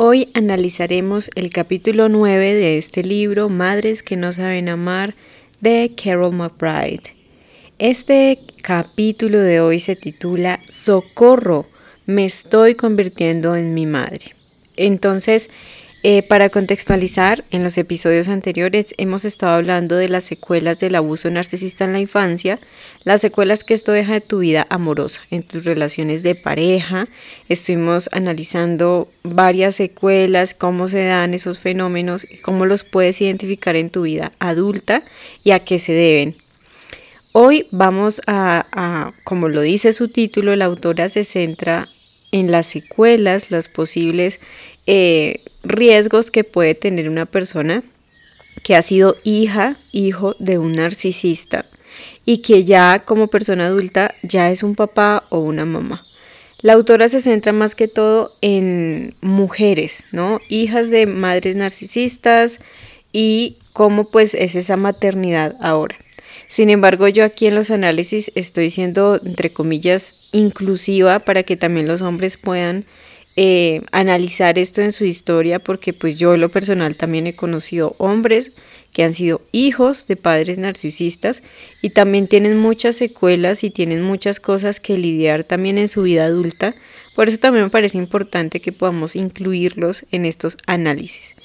Hoy analizaremos el capítulo 9 de este libro, Madres que no saben amar, de Carol McBride. Este capítulo de hoy se titula Socorro, me estoy convirtiendo en mi madre. Entonces, eh, para contextualizar, en los episodios anteriores hemos estado hablando de las secuelas del abuso narcisista en la infancia, las secuelas que esto deja de tu vida amorosa, en tus relaciones de pareja. Estuvimos analizando varias secuelas, cómo se dan esos fenómenos, cómo los puedes identificar en tu vida adulta y a qué se deben. Hoy vamos a, como lo dice su título, la autora se centra en las secuelas, las posibles eh, riesgos que puede tener una persona que ha sido hija, hijo de un narcisista y que ya como persona adulta ya es un papá o una mamá. La autora se centra más que todo en mujeres, ¿no? Hijas de madres narcisistas y cómo pues es esa maternidad ahora. Sin embargo, yo aquí en los análisis estoy siendo, entre comillas, inclusiva para que también los hombres puedan eh, analizar esto en su historia porque pues yo en lo personal también he conocido hombres que han sido hijos de padres narcisistas y también tienen muchas secuelas y tienen muchas cosas que lidiar también en su vida adulta. Por eso también me parece importante que podamos incluirlos en estos análisis.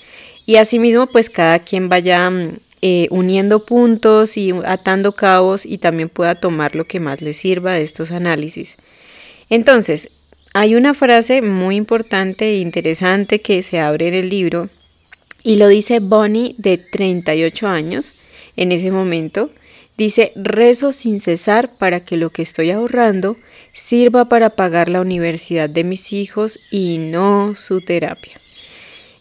Y asimismo pues cada quien vaya mm, eh, uniendo puntos y atando cabos y también pueda tomar lo que más le sirva de estos análisis. Entonces, hay una frase muy importante e interesante que se abre en el libro y lo dice Bonnie de 38 años en ese momento. Dice, rezo sin cesar para que lo que estoy ahorrando sirva para pagar la universidad de mis hijos y no su terapia.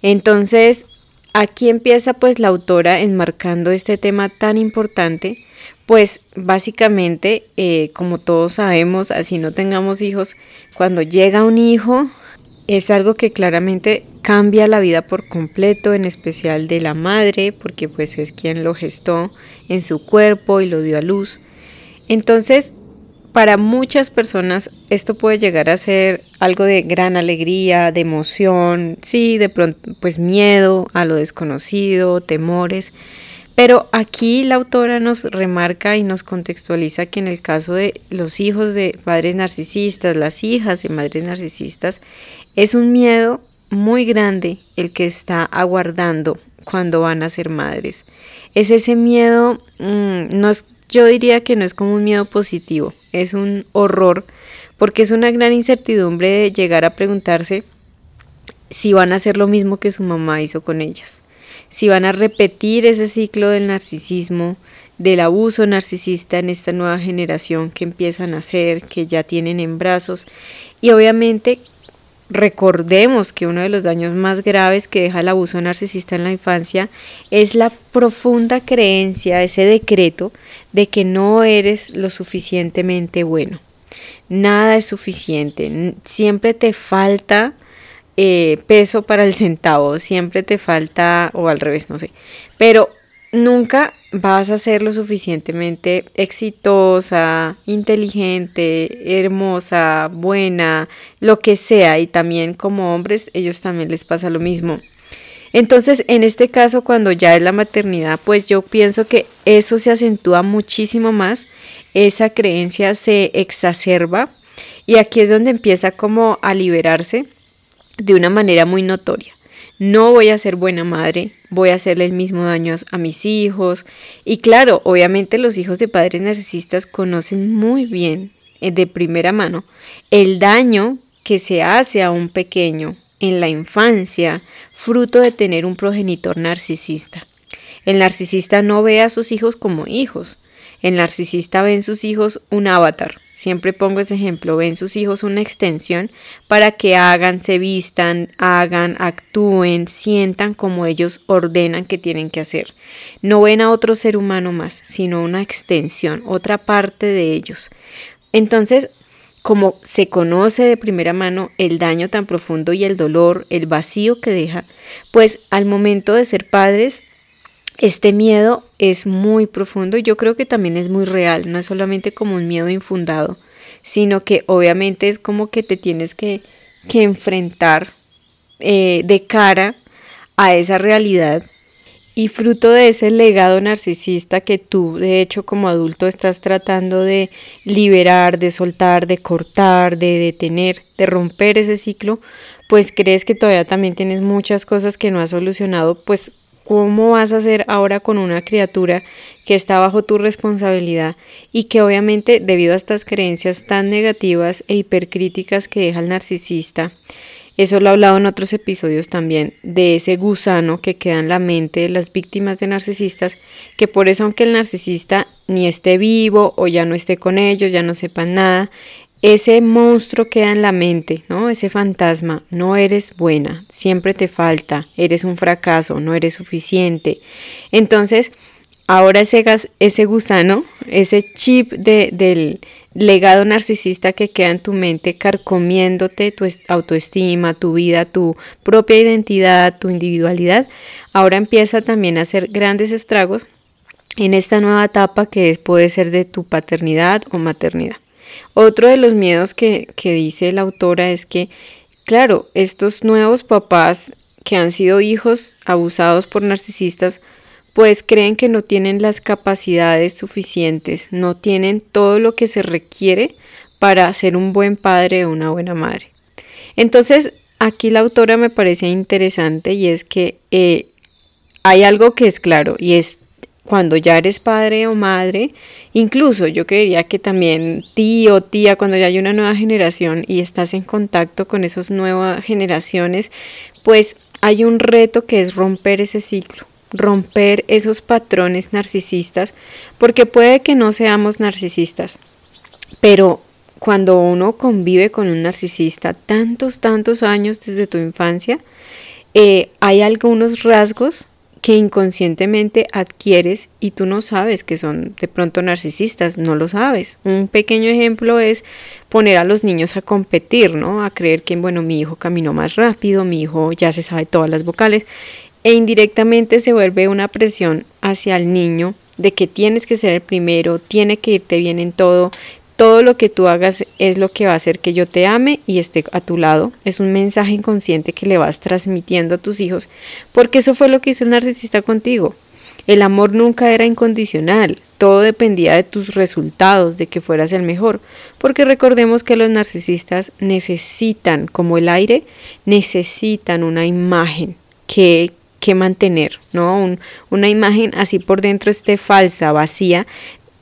Entonces, aquí empieza pues la autora enmarcando este tema tan importante pues básicamente, eh, como todos sabemos, así no tengamos hijos, cuando llega un hijo es algo que claramente cambia la vida por completo, en especial de la madre, porque pues es quien lo gestó en su cuerpo y lo dio a luz. Entonces, para muchas personas esto puede llegar a ser algo de gran alegría, de emoción, sí, de pronto pues miedo a lo desconocido, temores, pero aquí la autora nos remarca y nos contextualiza que en el caso de los hijos de padres narcisistas, las hijas de madres narcisistas, es un miedo muy grande el que está aguardando cuando van a ser madres. Es ese miedo, mm, no yo diría que no es como un miedo positivo, es un horror, porque es una gran incertidumbre de llegar a preguntarse si van a hacer lo mismo que su mamá hizo con ellas si van a repetir ese ciclo del narcisismo, del abuso narcisista en esta nueva generación que empiezan a hacer, que ya tienen en brazos. Y obviamente recordemos que uno de los daños más graves que deja el abuso narcisista en la infancia es la profunda creencia, ese decreto de que no eres lo suficientemente bueno. Nada es suficiente, siempre te falta eh, peso para el centavo, siempre te falta, o al revés, no sé, pero nunca vas a ser lo suficientemente exitosa, inteligente, hermosa, buena, lo que sea, y también como hombres, ellos también les pasa lo mismo. Entonces, en este caso, cuando ya es la maternidad, pues yo pienso que eso se acentúa muchísimo más, esa creencia se exacerba. Y aquí es donde empieza como a liberarse de una manera muy notoria. No voy a ser buena madre, voy a hacerle el mismo daño a mis hijos. Y claro, obviamente los hijos de padres narcisistas conocen muy bien, eh, de primera mano, el daño que se hace a un pequeño en la infancia, fruto de tener un progenitor narcisista. El narcisista no ve a sus hijos como hijos. El narcisista ve en sus hijos un avatar, Siempre pongo ese ejemplo, ven sus hijos una extensión para que hagan, se vistan, hagan, actúen, sientan como ellos ordenan que tienen que hacer. No ven a otro ser humano más, sino una extensión, otra parte de ellos. Entonces, como se conoce de primera mano el daño tan profundo y el dolor, el vacío que deja, pues al momento de ser padres este miedo es muy profundo y yo creo que también es muy real, no es solamente como un miedo infundado, sino que obviamente es como que te tienes que, enfrentar eh, de cara a esa realidad y fruto de ese legado narcisista que tú de hecho como adulto estás tratando de liberar, de soltar, de cortar, de detener, de romper ese ciclo, pues crees que todavía también tienes muchas cosas que no has solucionado, pues ¿Cómo vas a hacer ahora con una criatura que está bajo tu responsabilidad y que obviamente debido a estas creencias tan negativas e hipercríticas que deja el narcisista, eso lo he hablado en otros episodios también, de ese gusano que queda en la mente de las víctimas de narcisistas, que por eso aunque el narcisista ni esté vivo o ya no esté con ellos, ya no sepan nada, ese monstruo queda en la mente, ¿no? Ese fantasma, no eres buena, siempre te falta, eres un fracaso, no eres suficiente. Entonces, ahora ese, gas, ese gusano, ese chip de, del legado narcisista que queda en tu mente carcomiéndote tu autoestima, tu vida, tu propia identidad, tu individualidad, ahora empieza también a hacer grandes estragos en esta nueva etapa que puede ser de tu paternidad o maternidad. Otro de los miedos que, que dice la autora es que, claro, estos nuevos papás que han sido hijos abusados por narcisistas, pues creen que no tienen las capacidades suficientes, no tienen todo lo que se requiere para ser un buen padre o una buena madre. Entonces, aquí la autora me parece interesante y es que eh, hay algo que es claro y es cuando ya eres padre o madre, incluso yo creería que también tío, o tía, cuando ya hay una nueva generación y estás en contacto con esas nuevas generaciones, pues hay un reto que es romper ese ciclo, romper esos patrones narcisistas, porque puede que no seamos narcisistas, pero cuando uno convive con un narcisista tantos, tantos años desde tu infancia, eh, hay algunos rasgos que inconscientemente adquieres y tú no sabes que son de pronto narcisistas, no lo sabes. Un pequeño ejemplo es poner a los niños a competir, ¿no? A creer que, bueno, mi hijo caminó más rápido, mi hijo ya se sabe todas las vocales e indirectamente se vuelve una presión hacia el niño de que tienes que ser el primero, tiene que irte bien en todo, todo lo que tú hagas es lo que va a hacer que yo te ame y esté a tu lado. Es un mensaje inconsciente que le vas transmitiendo a tus hijos, porque eso fue lo que hizo el narcisista contigo. El amor nunca era incondicional, todo dependía de tus resultados, de que fueras el mejor, porque recordemos que los narcisistas necesitan, como el aire, necesitan una imagen que, que mantener, ¿no? una imagen así por dentro esté falsa, vacía,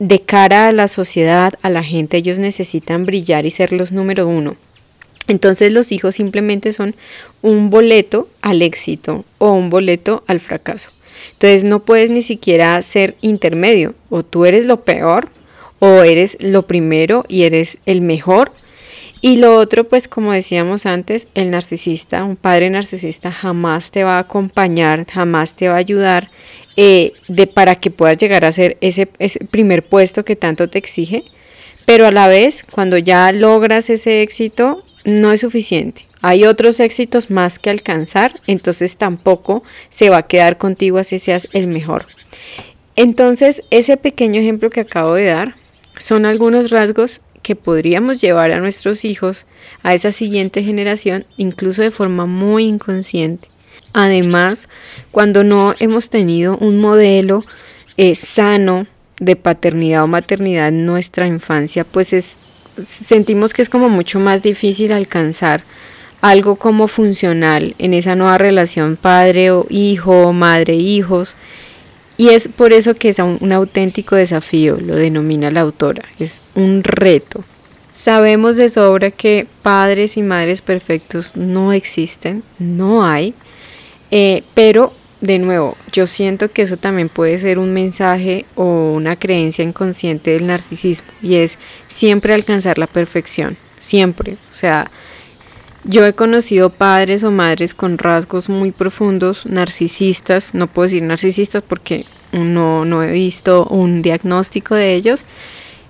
de cara a la sociedad, a la gente, ellos necesitan brillar y ser los número uno. Entonces los hijos simplemente son un boleto al éxito o un boleto al fracaso. Entonces no puedes ni siquiera ser intermedio. O tú eres lo peor o eres lo primero y eres el mejor. Y lo otro, pues como decíamos antes, el narcisista, un padre narcisista jamás te va a acompañar, jamás te va a ayudar eh, de para que puedas llegar a ser ese, ese primer puesto que tanto te exige, pero a la vez, cuando ya logras ese éxito, no es suficiente. Hay otros éxitos más que alcanzar, entonces tampoco se va a quedar contigo así seas el mejor. Entonces, ese pequeño ejemplo que acabo de dar son algunos rasgos que podríamos llevar a nuestros hijos, a esa siguiente generación, incluso de forma muy inconsciente. Además, cuando no hemos tenido un modelo eh, sano de paternidad o maternidad en nuestra infancia, pues es, sentimos que es como mucho más difícil alcanzar algo como funcional en esa nueva relación padre o hijo, madre, hijos. Y es por eso que es un, un auténtico desafío, lo denomina la autora, es un reto. Sabemos de sobra que padres y madres perfectos no existen, no hay. Eh, pero, de nuevo, yo siento que eso también puede ser un mensaje o una creencia inconsciente del narcisismo y es siempre alcanzar la perfección, siempre. O sea, yo he conocido padres o madres con rasgos muy profundos, narcisistas, no puedo decir narcisistas porque no, no he visto un diagnóstico de ellos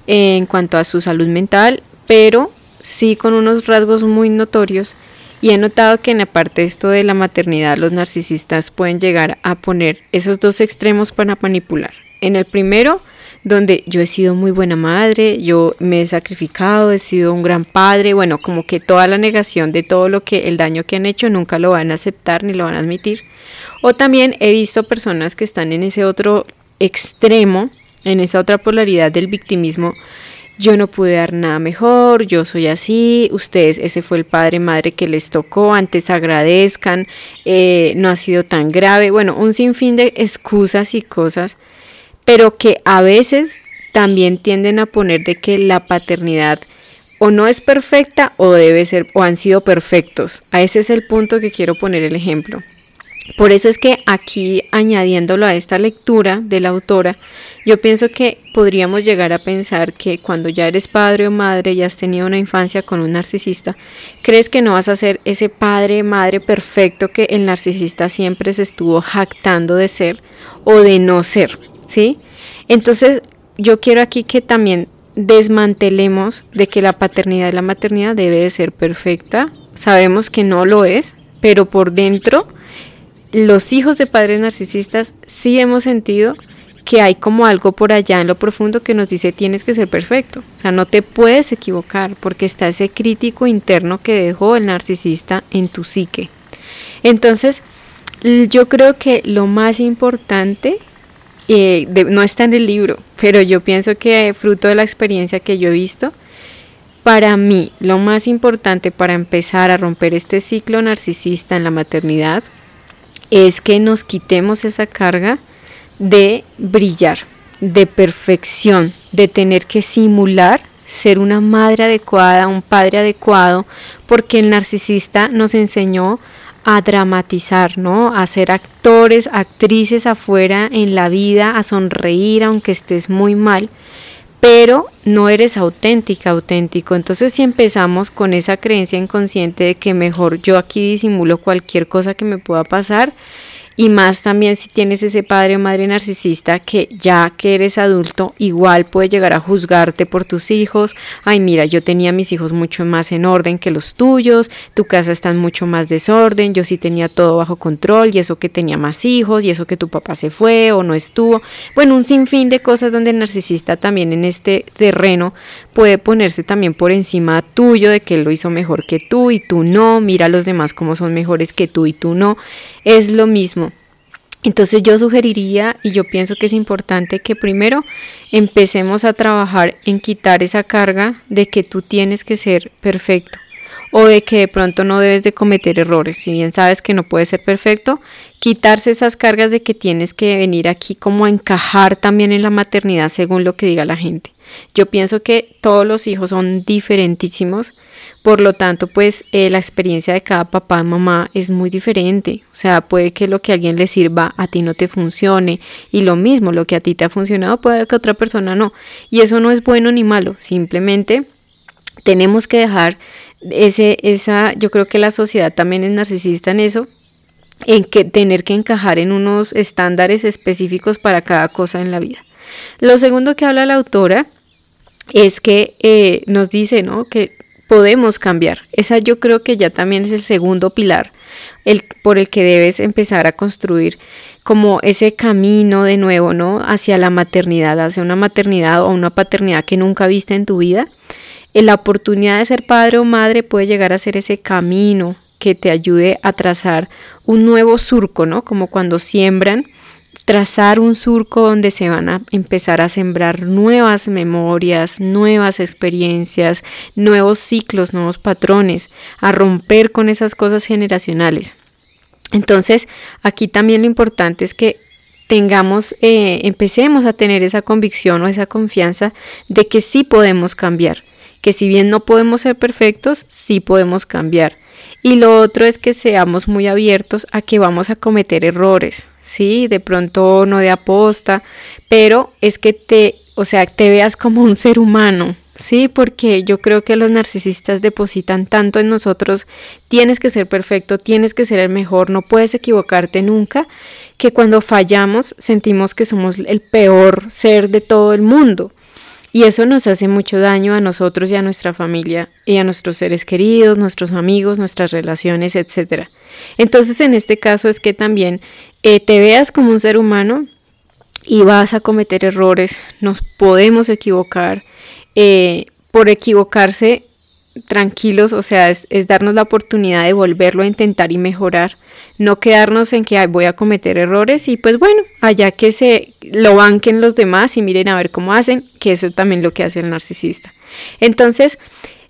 en cuanto a su salud mental, pero sí con unos rasgos muy notorios y he notado que en la de esto de la maternidad los narcisistas pueden llegar a poner esos dos extremos para manipular. En el primero, donde yo he sido muy buena madre, yo me he sacrificado, he sido un gran padre, bueno, como que toda la negación de todo lo que el daño que han hecho nunca lo van a aceptar ni lo van a admitir. O también he visto personas que están en ese otro extremo, en esa otra polaridad del victimismo, yo no pude dar nada mejor, yo soy así, ustedes, ese fue el padre, madre que les tocó, antes agradezcan, eh, no ha sido tan grave, bueno, un sinfín de excusas y cosas, pero que a veces también tienden a poner de que la paternidad o no es perfecta o debe ser o han sido perfectos. A ese es el punto que quiero poner el ejemplo. Por eso es que aquí, añadiéndolo a esta lectura de la autora, yo pienso que podríamos llegar a pensar que cuando ya eres padre o madre y has tenido una infancia con un narcisista, crees que no vas a ser ese padre, madre perfecto que el narcisista siempre se estuvo jactando de ser o de no ser, ¿sí? Entonces, yo quiero aquí que también desmantelemos de que la paternidad y la maternidad debe de ser perfecta. Sabemos que no lo es, pero por dentro los hijos de padres narcisistas sí hemos sentido que hay como algo por allá en lo profundo que nos dice tienes que ser perfecto, o sea, no te puedes equivocar porque está ese crítico interno que dejó el narcisista en tu psique. Entonces, yo creo que lo más importante eh, no está en el libro, pero yo pienso que fruto de la experiencia que yo he visto, para mí lo más importante para empezar a romper este ciclo narcisista en la maternidad es que nos quitemos esa carga de brillar, de perfección, de tener que simular ser una madre adecuada, un padre adecuado, porque el narcisista nos enseñó a dramatizar, ¿no? A ser actores, actrices afuera en la vida, a sonreír aunque estés muy mal pero no eres auténtica, auténtico. Entonces si empezamos con esa creencia inconsciente de que mejor yo aquí disimulo cualquier cosa que me pueda pasar, y más también si tienes ese padre o madre narcisista que ya que eres adulto igual puede llegar a juzgarte por tus hijos. Ay, mira, yo tenía mis hijos mucho más en orden que los tuyos, tu casa está en mucho más desorden, yo sí tenía todo bajo control y eso que tenía más hijos y eso que tu papá se fue o no estuvo. Bueno, un sinfín de cosas donde el narcisista también en este terreno puede ponerse también por encima tuyo de que él lo hizo mejor que tú y tú no, mira a los demás como son mejores que tú y tú no. Es lo mismo. Entonces yo sugeriría y yo pienso que es importante que primero empecemos a trabajar en quitar esa carga de que tú tienes que ser perfecto o de que de pronto no debes de cometer errores. Si bien sabes que no puedes ser perfecto, quitarse esas cargas de que tienes que venir aquí como a encajar también en la maternidad según lo que diga la gente. Yo pienso que todos los hijos son diferentísimos, por lo tanto, pues eh, la experiencia de cada papá y mamá es muy diferente. O sea, puede que lo que a alguien le sirva a ti no te funcione y lo mismo, lo que a ti te ha funcionado puede que a otra persona no. Y eso no es bueno ni malo, simplemente tenemos que dejar ese, esa, yo creo que la sociedad también es narcisista en eso, en que tener que encajar en unos estándares específicos para cada cosa en la vida. Lo segundo que habla la autora es que eh, nos dice, ¿no? Que podemos cambiar. Esa yo creo que ya también es el segundo pilar el, por el que debes empezar a construir como ese camino de nuevo, ¿no? Hacia la maternidad, hacia una maternidad o una paternidad que nunca viste en tu vida. Eh, la oportunidad de ser padre o madre puede llegar a ser ese camino que te ayude a trazar un nuevo surco, ¿no? Como cuando siembran trazar un surco donde se van a empezar a sembrar nuevas memorias, nuevas experiencias, nuevos ciclos, nuevos patrones, a romper con esas cosas generacionales. Entonces, aquí también lo importante es que tengamos, eh, empecemos a tener esa convicción o esa confianza de que sí podemos cambiar, que si bien no podemos ser perfectos, sí podemos cambiar y lo otro es que seamos muy abiertos a que vamos a cometer errores, ¿sí? De pronto no de aposta, pero es que te, o sea, te veas como un ser humano, ¿sí? Porque yo creo que los narcisistas depositan tanto en nosotros, tienes que ser perfecto, tienes que ser el mejor, no puedes equivocarte nunca, que cuando fallamos sentimos que somos el peor ser de todo el mundo. Y eso nos hace mucho daño a nosotros y a nuestra familia y a nuestros seres queridos, nuestros amigos, nuestras relaciones, etc. Entonces en este caso es que también eh, te veas como un ser humano y vas a cometer errores, nos podemos equivocar. Eh, por equivocarse, tranquilos, o sea, es, darnos la oportunidad de volverlo a intentar y mejorar. No quedarnos en que voy a cometer errores y pues bueno, allá que se lo banquen los demás y miren a ver cómo hacen, que eso también lo que hace el narcisista. Entonces,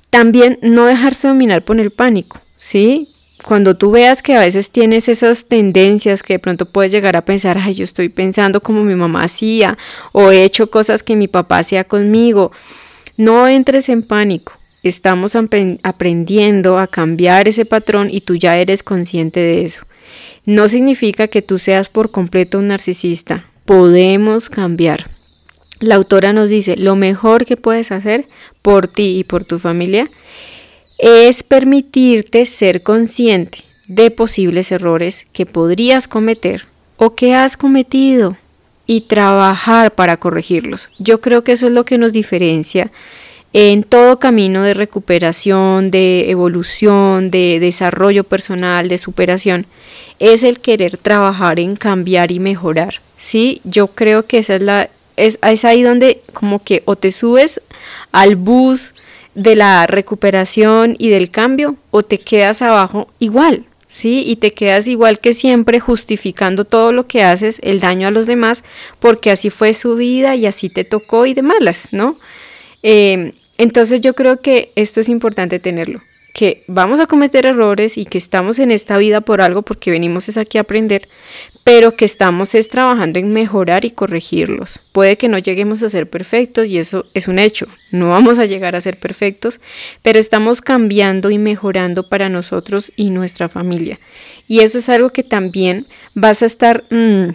también no dejarse dominar por el pánico, ¿sí? cuando tú veas que a veces tienes esas tendencias que de pronto puedes llegar a pensar, ay, yo estoy pensando como mi mamá hacía o he hecho cosas que mi papá hacía conmigo, no entres en pánico. Estamos aprendiendo a cambiar ese patrón y tú ya eres consciente de eso. No significa que tú seas por completo un narcisista. Podemos cambiar. La autora nos dice, lo mejor que puedes hacer por ti y por tu familia es permitirte ser consciente de posibles errores que podrías cometer o que has cometido y trabajar para corregirlos. Yo creo que eso es lo que nos diferencia en todo camino de recuperación, de evolución, de desarrollo personal, de superación, es el querer trabajar en cambiar y mejorar. Sí, yo creo que esa es la es, ahí donde como que o te subes al bus de la recuperación y del cambio o te quedas abajo igual, ¿sí? Y te quedas igual que siempre justificando todo lo que haces, el daño a los demás, porque así fue su vida y así te tocó y de malas, ¿no? Eh, entonces yo creo que esto es importante tenerlo que vamos a cometer errores y que estamos en esta vida por algo porque venimos es aquí a aprender, pero que estamos es trabajando en mejorar y corregirlos. Puede que no lleguemos a ser perfectos y eso es un hecho, no vamos a llegar a ser perfectos, pero estamos cambiando y mejorando para nosotros y nuestra familia. Y eso es algo que también vas a estar mm,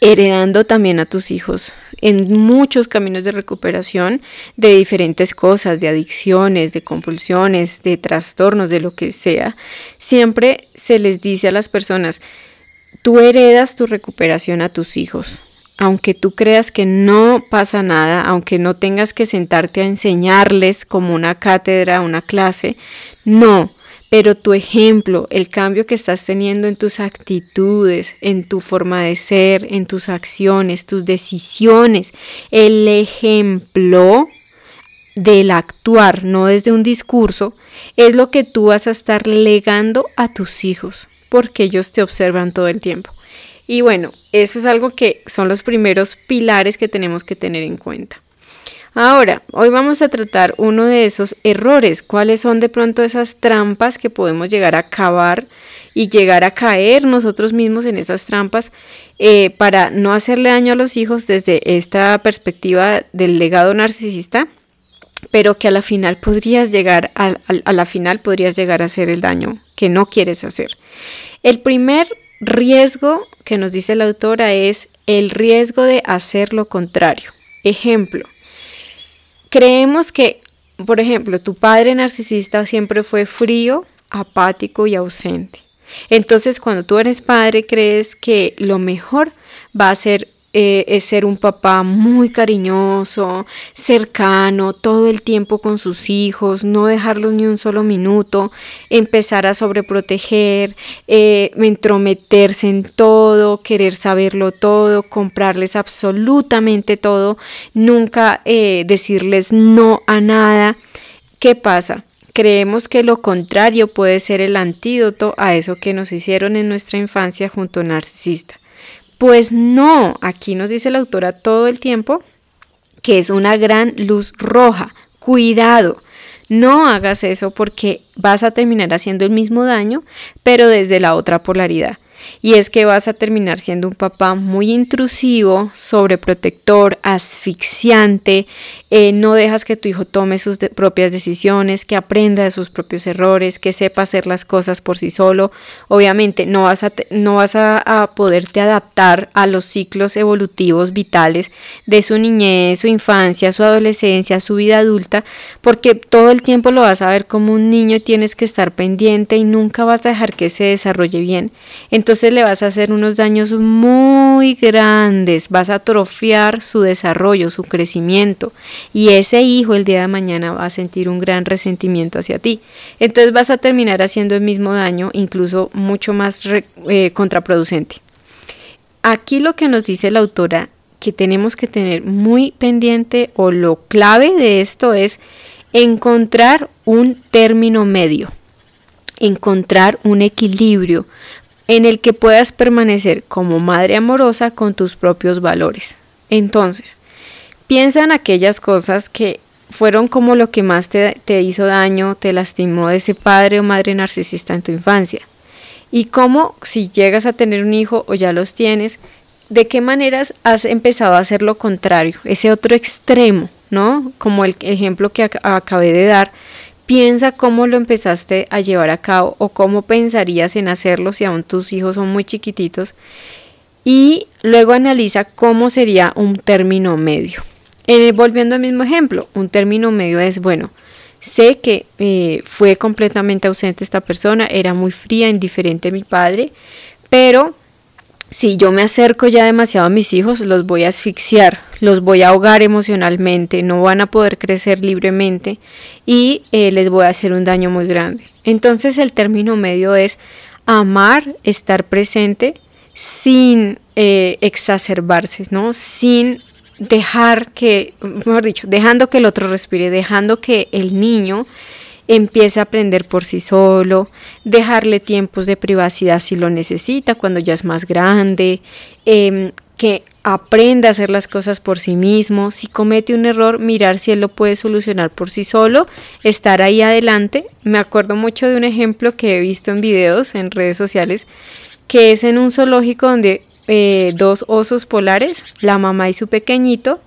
heredando también a tus hijos en muchos caminos de recuperación de diferentes cosas, de adicciones, de compulsiones, de trastornos, de lo que sea. Siempre se les dice a las personas, tú heredas tu recuperación a tus hijos. Aunque tú creas que no pasa nada, aunque no tengas que sentarte a enseñarles como una cátedra, una clase, no, pero tu ejemplo, el cambio que estás teniendo en tus actitudes, en tu forma de ser, en tus acciones, tus decisiones, el ejemplo del actuar, no desde un discurso, es lo que tú vas a estar legando a tus hijos, porque ellos te observan todo el tiempo. Y bueno, eso es algo que son los primeros pilares que tenemos que tener en cuenta. Ahora, hoy vamos a tratar uno de esos errores, cuáles son de pronto esas trampas que podemos llegar a cavar y llegar a caer nosotros mismos en esas trampas eh, para no hacerle daño a los hijos desde esta perspectiva del legado narcisista, pero que a la final podrías llegar a, a la final podrías llegar a hacer el daño que no quieres hacer. El primer riesgo que nos dice la autora es el riesgo de hacer lo contrario. Ejemplo, Creemos que, por ejemplo, tu padre narcisista siempre fue frío, apático y ausente. Entonces, cuando tú eres padre, crees que lo mejor va a ser eh, es ser un papá muy cariñoso, cercano, todo el tiempo con sus hijos, no dejarlos ni un solo minuto, empezar a sobreproteger, eh, entrometerse en todo, querer saberlo todo, comprarles absolutamente todo, nunca eh, decirles no a nada. ¿Qué pasa? Creemos que lo contrario puede ser el antídoto a eso que nos hicieron en nuestra infancia junto a un narcisista. Pues no, aquí nos dice la autora todo el tiempo que es una gran luz roja. Cuidado, no hagas eso porque vas a terminar haciendo el mismo daño, pero desde la otra polaridad y es que vas a terminar siendo un papá muy intrusivo, sobreprotector, asfixiante, eh, no dejas que tu hijo tome sus propias decisiones, que aprenda de sus propios errores, que sepa hacer las cosas por sí solo. Obviamente no vas a, no vas a, poderte adaptar a los ciclos evolutivos vitales de su niñez, su infancia, su adolescencia, su vida adulta, porque todo el tiempo lo vas a ver como un niño y tienes que estar pendiente y nunca vas a dejar que se desarrolle bien. Entonces, entonces le vas a hacer unos daños muy grandes, vas a atrofiar su desarrollo, su crecimiento y ese hijo el día de mañana va a sentir un gran resentimiento hacia ti. Entonces vas a terminar haciendo el mismo daño, incluso mucho más eh, contraproducente. Aquí lo que nos dice la autora que tenemos que tener muy pendiente o lo clave de esto es encontrar un término medio, encontrar un equilibrio en el que puedas permanecer como madre amorosa con tus propios valores. Entonces, piensa en aquellas cosas que fueron como lo que más te, te, hizo daño, te lastimó de ese padre o madre narcisista en tu infancia. Y cómo si llegas a tener un hijo o ya los tienes, de qué maneras has empezado a hacer lo contrario, ese otro extremo, ¿no? Como el ejemplo que acabé de dar. Piensa cómo lo empezaste a llevar a cabo o cómo pensarías en hacerlo si aún tus hijos son muy chiquititos. Y luego analiza cómo sería un término medio. Eh, volviendo al mismo ejemplo, un término medio es, bueno, sé que eh, fue completamente ausente esta persona, era muy fría, indiferente mi padre, pero si yo me acerco ya demasiado a mis hijos, los voy a asfixiar, los voy a ahogar emocionalmente, no van a poder crecer libremente y eh, les voy a hacer un daño muy grande. Entonces el término medio es amar, estar presente sin exacerbarse, ¿no? Sin dejar que, mejor dicho, dejando que el otro respire, dejando que el niño empiece a aprender por sí solo, dejarle tiempos de privacidad si lo necesita cuando ya es más grande, em, que aprenda a hacer las cosas por sí mismo, si comete un error, mirar si él lo puede solucionar por sí solo, estar ahí adelante. Me acuerdo mucho de un ejemplo que he visto en videos, en redes sociales, que es en un zoológico donde eh, dos osos polares, la mamá y su pequeñito.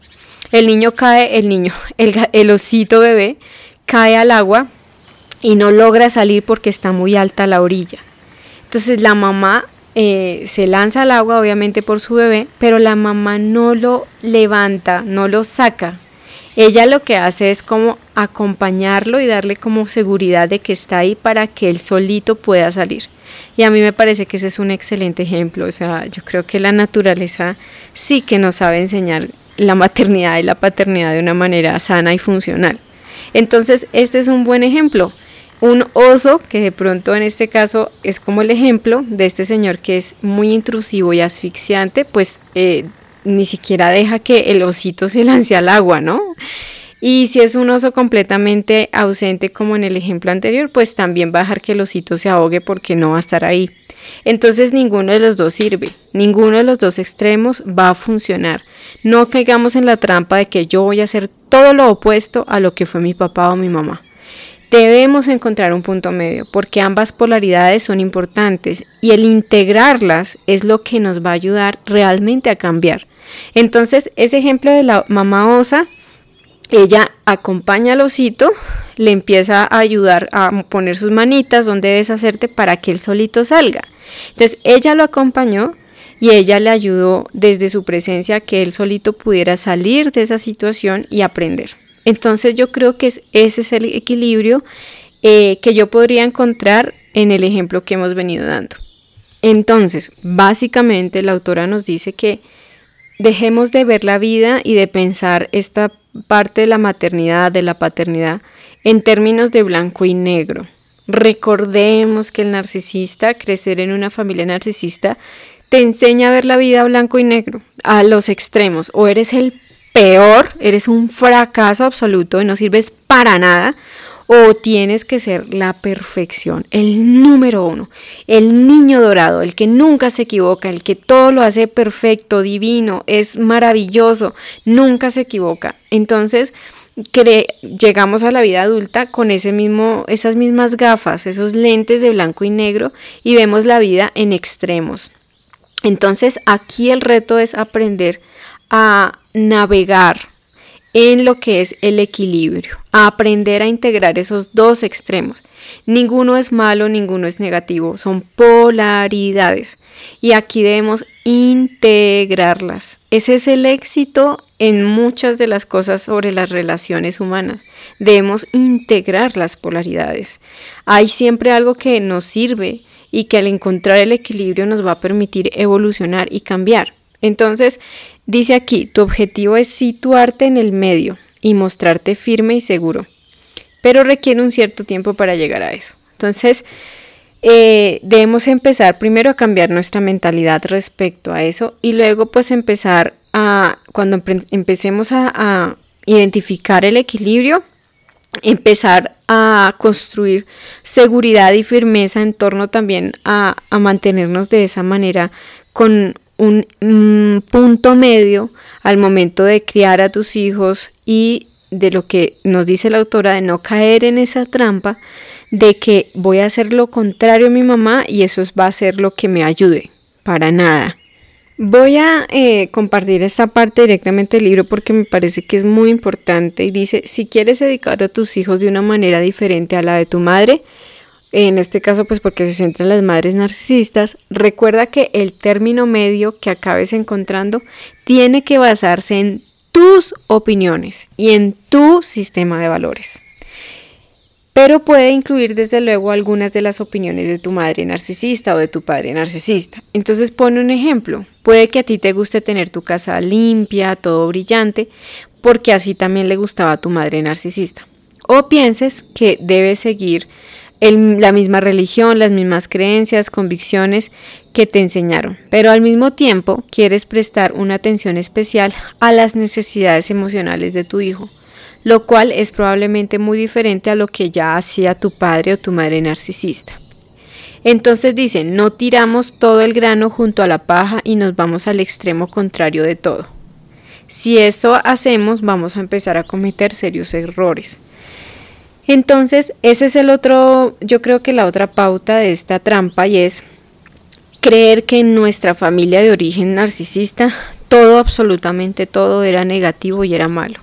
El niño cae, el niño, el, osito bebé cae al agua y no logra salir porque está muy alta la orilla. Entonces la mamá eh, se lanza al agua, obviamente por su bebé, pero la mamá no lo levanta, no lo saca. Ella lo que hace es como acompañarlo y darle como seguridad de que está ahí para que él solito pueda salir. Y a mí me parece que ese es un excelente ejemplo. O sea, yo creo que la naturaleza sí que nos sabe enseñar la maternidad y la paternidad de una manera sana y funcional. Entonces, este es un buen ejemplo. Un oso, que de pronto en este caso es como el ejemplo de este señor que es muy intrusivo y asfixiante, pues eh, ni siquiera deja que el osito se lance al agua, ¿no? Y si es un oso completamente ausente como en el ejemplo anterior, pues también va a dejar que el osito se ahogue porque no va a estar ahí. Entonces ninguno de los dos sirve, ninguno de los dos extremos va a funcionar. No caigamos en la trampa de que yo voy a hacer todo lo opuesto a lo que fue mi papá o mi mamá. Debemos encontrar un punto medio porque ambas polaridades son importantes y el integrarlas es lo que nos va a ayudar realmente a cambiar. Entonces, ese ejemplo de la mamá osa ella acompaña al osito, le empieza a ayudar a poner sus manitas donde debes hacerte para que él solito salga. Entonces ella lo acompañó y ella le ayudó desde su presencia que él solito pudiera salir de esa situación y aprender. Entonces yo creo que ese es el equilibrio eh, que yo podría encontrar en el ejemplo que hemos venido dando. Entonces, básicamente la autora nos dice que dejemos de ver la vida y de pensar esta parte de la maternidad, de la paternidad, en términos de blanco y negro. Recordemos que el narcisista, crecer en una familia narcisista, te enseña a ver la vida blanco y negro, a los extremos. O eres el peor, eres un fracaso absoluto y no sirves para nada, o tienes que ser la perfección, el número uno, el niño dorado, el que nunca se equivoca, el que todo lo hace perfecto, divino, es maravilloso, nunca se equivoca. Entonces, llegamos a la vida adulta con ese mismo, esas mismas gafas, esos lentes de blanco y negro y vemos la vida en extremos. Entonces, aquí el reto es aprender a navegar en lo que es el equilibrio, a aprender a integrar esos dos extremos. Ninguno es malo, ninguno es negativo, son polaridades y aquí debemos integrarlas. Ese es el éxito en muchas de las cosas sobre las relaciones humanas. Debemos integrar las polaridades. Hay siempre algo que nos sirve y que al encontrar el equilibrio nos va a permitir evolucionar y cambiar. Entonces, dice aquí, tu objetivo es situarte en el medio y mostrarte firme y seguro, pero requiere un cierto tiempo para llegar a eso. Entonces, eh, debemos empezar primero a cambiar nuestra mentalidad respecto a eso y luego pues empezar a, cuando empecemos a, identificar el equilibrio, empezar a construir seguridad y firmeza en torno también a, a mantenernos de esa manera con un, punto medio al momento de criar a tus hijos y de lo que nos dice la autora de no caer en esa trampa de que voy a hacer lo contrario a mi mamá y eso va a ser lo que me ayude. Para nada. Voy a eh, compartir esta parte directamente del libro porque me parece que es muy importante y dice, si quieres educar a tus hijos de una manera diferente a la de tu madre, en este caso pues porque se centra en las madres narcisistas, recuerda que el término medio que acabes encontrando tiene que basarse en tus opiniones y en tu sistema de valores pero puede incluir desde luego algunas de las opiniones de tu madre narcisista o de tu padre narcisista. Entonces pone un ejemplo. Puede que a ti te guste tener tu casa limpia, todo brillante, porque así también le gustaba a tu madre narcisista. O pienses que debes seguir la misma religión, las mismas creencias, convicciones que te enseñaron, pero al mismo tiempo quieres prestar una atención especial a las necesidades emocionales de tu hijo lo cual es probablemente muy diferente a lo que ya hacía tu padre o tu madre narcisista. Entonces dicen, no tiramos todo el grano junto a la paja y nos vamos al extremo contrario de todo. Si eso hacemos, vamos a empezar a cometer serios errores. Entonces, ese es el otro, yo creo que la otra pauta de esta trampa y es creer que en nuestra familia de origen narcisista todo, absolutamente todo era negativo y era malo.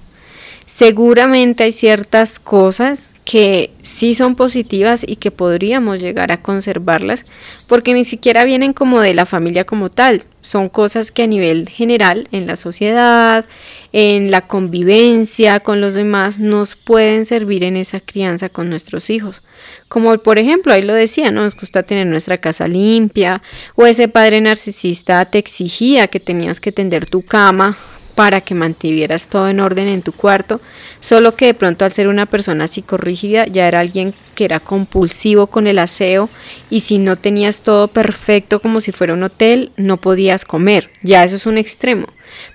Seguramente hay ciertas cosas que sí son positivas y que podríamos llegar a conservarlas porque ni siquiera vienen como de la familia como tal, son cosas que a nivel general en la sociedad, en la convivencia con los demás nos pueden servir en esa crianza con nuestros hijos. Como por ejemplo, ahí lo decía, ¿no? nos gusta tener nuestra casa limpia o ese padre narcisista te exigía que tenías que tender tu cama para que mantuvieras todo en orden en tu cuarto, solo que de pronto al ser una persona psicorrígida ya era alguien que era compulsivo con el aseo y si no tenías todo perfecto como si fuera un hotel, no podías comer, ya eso es un extremo.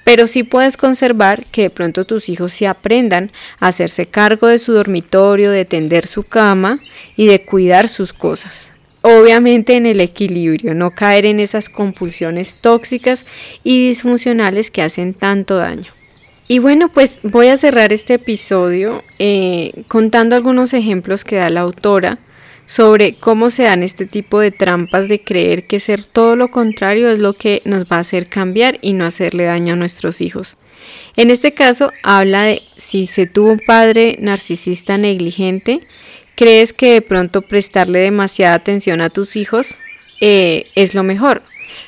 Pero sí puedes conservar que de pronto tus hijos se aprendan a hacerse cargo de su dormitorio, de tender su cama y de cuidar sus cosas obviamente en el equilibrio, no caer en esas compulsiones tóxicas y disfuncionales que hacen tanto daño. Y bueno, pues voy a cerrar este episodio eh, contando algunos ejemplos que da la autora sobre cómo se dan este tipo de trampas de creer que ser todo lo contrario es lo que nos va a hacer cambiar y no hacerle daño a nuestros hijos. En este caso habla de si se tuvo un padre narcisista negligente, crees que de pronto prestarle demasiada atención a tus hijos eh, es lo mejor,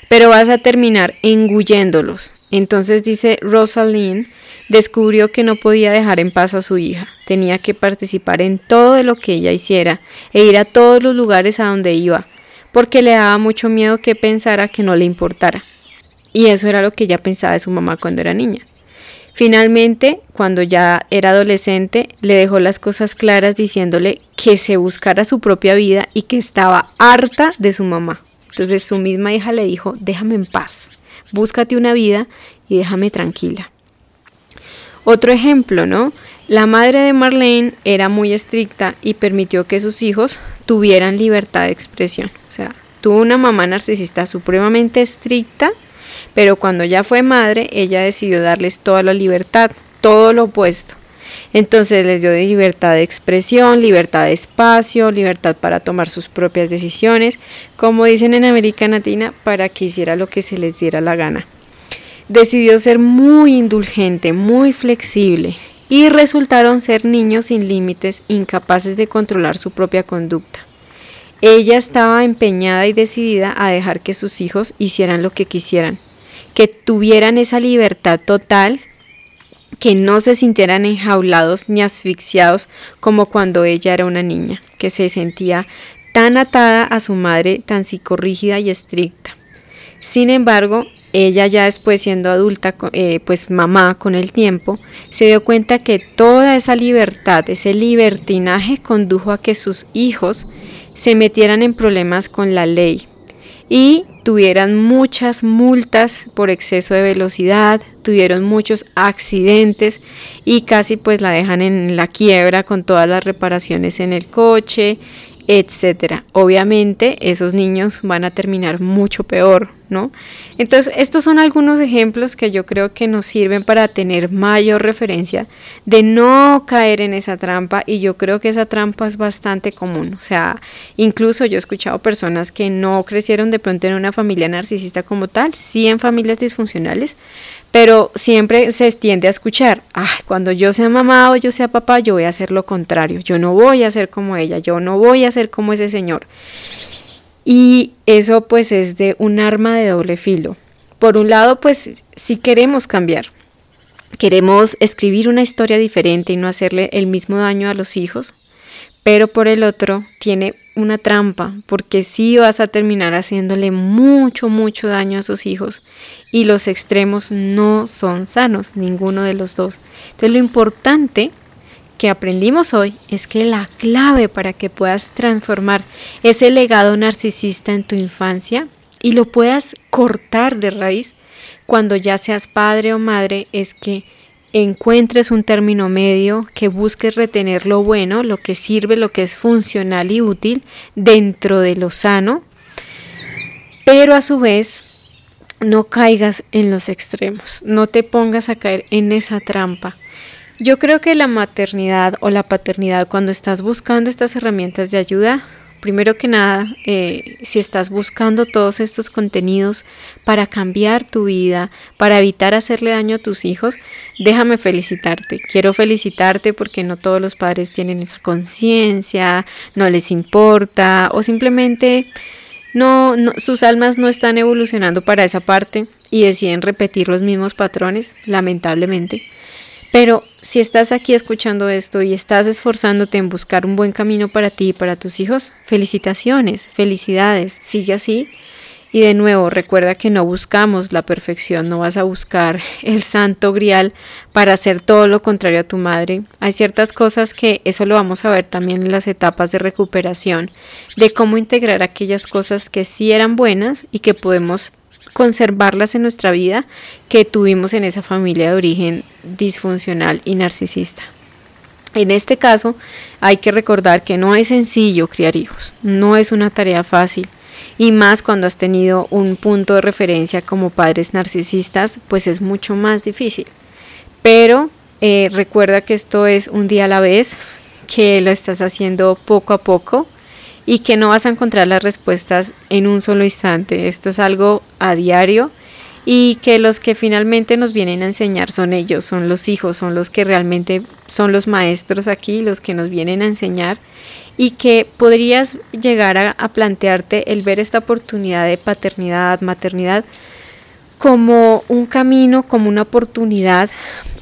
pero vas a terminar engulléndolos. Entonces dice Rosalind, descubrió que no podía dejar en paz a su hija, tenía que participar en todo lo que ella hiciera e ir a todos los lugares a donde iba, porque le daba mucho miedo que pensara que no le importara. Y eso era lo que ella pensaba de su mamá cuando era niña. Finalmente, cuando ya era adolescente, le dejó las cosas claras diciéndole que se buscara su propia vida y que estaba harta de su mamá. Entonces su misma hija le dijo, déjame en paz, búscate una vida y déjame tranquila. Otro ejemplo, ¿no? La madre de Marlene era muy estricta y permitió que sus hijos tuvieran libertad de expresión. O sea, tuvo una mamá narcisista supremamente estricta pero cuando ya fue madre, ella decidió darles toda la libertad, todo lo opuesto. Entonces les dio libertad de expresión, libertad de espacio, libertad para tomar sus propias decisiones, como dicen en América Latina, para que hiciera lo que se les diera la gana. Decidió ser muy indulgente, muy flexible, y resultaron ser niños sin límites, incapaces de controlar su propia conducta. Ella estaba empeñada y decidida a dejar que sus hijos hicieran lo que quisieran, que tuvieran esa libertad total, que no se sintieran enjaulados ni asfixiados como cuando ella era una niña, que se sentía tan atada a su madre, tan psicorrígida y estricta. Sin embargo, ella ya después siendo adulta, eh, pues mamá con el tiempo, se dio cuenta que toda esa libertad, ese libertinaje condujo a que sus hijos se metieran en problemas con la ley. Y tuvieran muchas multas por exceso de velocidad, tuvieron muchos accidentes y casi pues la dejan en la quiebra con todas las reparaciones en el coche, etcétera. Obviamente esos niños van a terminar mucho peor, ¿no? Entonces, estos son algunos ejemplos que yo creo que nos sirven para tener mayor referencia de no caer en esa trampa y yo creo que esa trampa es bastante común. O sea, incluso yo he escuchado personas que no crecieron de pronto en una familia narcisista como tal, sí en familias disfuncionales, pero siempre se tiende a escuchar, ah, cuando yo sea mamá o yo sea papá, yo voy a hacer lo contrario, yo no voy a ser como ella, yo no voy a ser como ese señor. Y eso pues es de un arma de doble filo. Por un lado, pues si queremos cambiar, queremos escribir una historia diferente y no hacerle el mismo daño a los hijos, pero por el otro tiene una trampa, porque sí vas a terminar haciéndole mucho, mucho daño a sus hijos y los extremos no son sanos, ninguno de los dos. Entonces lo importante que aprendimos hoy es que la clave para que puedas transformar ese legado narcisista en tu infancia y lo puedas cortar de raíz cuando ya seas padre o madre es que encuentres un término medio, que busques retener lo bueno, lo que sirve, lo que es funcional y útil dentro de lo sano, pero a su vez no caigas en los extremos, no te pongas a caer en esa trampa. Yo creo que la maternidad o la paternidad, cuando estás buscando estas herramientas de ayuda, Primero que nada, eh, si estás buscando todos estos contenidos para cambiar tu vida, para evitar hacerle daño a tus hijos, déjame felicitarte. Quiero felicitarte porque no todos los padres tienen esa conciencia, no les importa o simplemente no, sus almas no están evolucionando para esa parte y deciden repetir los mismos patrones, lamentablemente. Pero si estás aquí escuchando esto y estás esforzándote en buscar un buen camino para ti y para tus hijos, felicitaciones, felicidades, sigue así. Y de nuevo, recuerda que no buscamos la perfección, no vas a buscar el santo grial para hacer todo lo contrario a tu madre. Hay ciertas cosas que eso lo vamos a ver también en las etapas de recuperación, de cómo integrar aquellas cosas que sí eran buenas y que podemos conservarlas en nuestra vida que tuvimos en esa familia de origen disfuncional y narcisista. En este caso, hay que recordar que no es sencillo criar hijos, no es una tarea fácil, y más cuando has tenido un punto de referencia como padres narcisistas, pues es mucho más difícil. Pero eh, recuerda que esto es un día a la vez, que lo estás haciendo poco a poco y que no vas a encontrar las respuestas en un solo instante. Esto es algo a diario y que los que finalmente nos vienen a enseñar son ellos, son los hijos, son los que realmente son los maestros aquí, los que nos vienen a enseñar y que podrías llegar a, a plantearte el ver esta oportunidad de paternidad, maternidad como un camino, como una oportunidad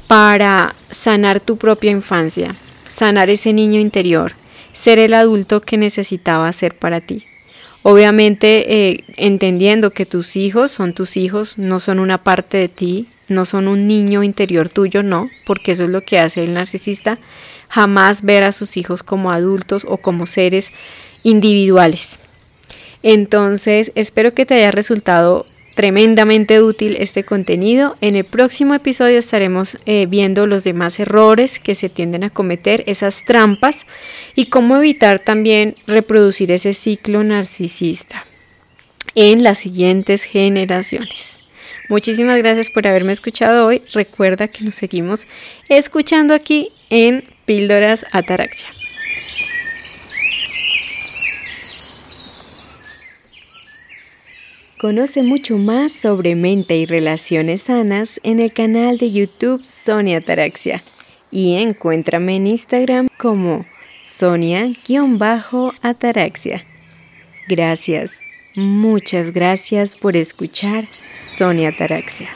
para sanar tu propia infancia, sanar ese niño interior ser el adulto que necesitaba ser para ti. Obviamente eh, entendiendo que tus hijos son tus hijos, no son una parte de ti, no son un niño interior tuyo, no, porque eso es lo que hace el narcisista, jamás ver a sus hijos como adultos o como seres individuales. Entonces, espero que te haya resultado tremendamente útil este contenido. En el próximo episodio estaremos eh, viendo los demás errores que se tienden a cometer, esas trampas y cómo evitar también reproducir ese ciclo narcisista en las siguientes generaciones. Muchísimas gracias por haberme escuchado hoy. Recuerda que nos seguimos escuchando aquí en Píldoras Ataraxia. Conoce mucho más sobre mente y relaciones sanas en el canal de YouTube Sonia Ataraxia y encuéntrame en Instagram como Sonia-Ataraxia. Gracias, muchas gracias por escuchar Sonia Ataraxia.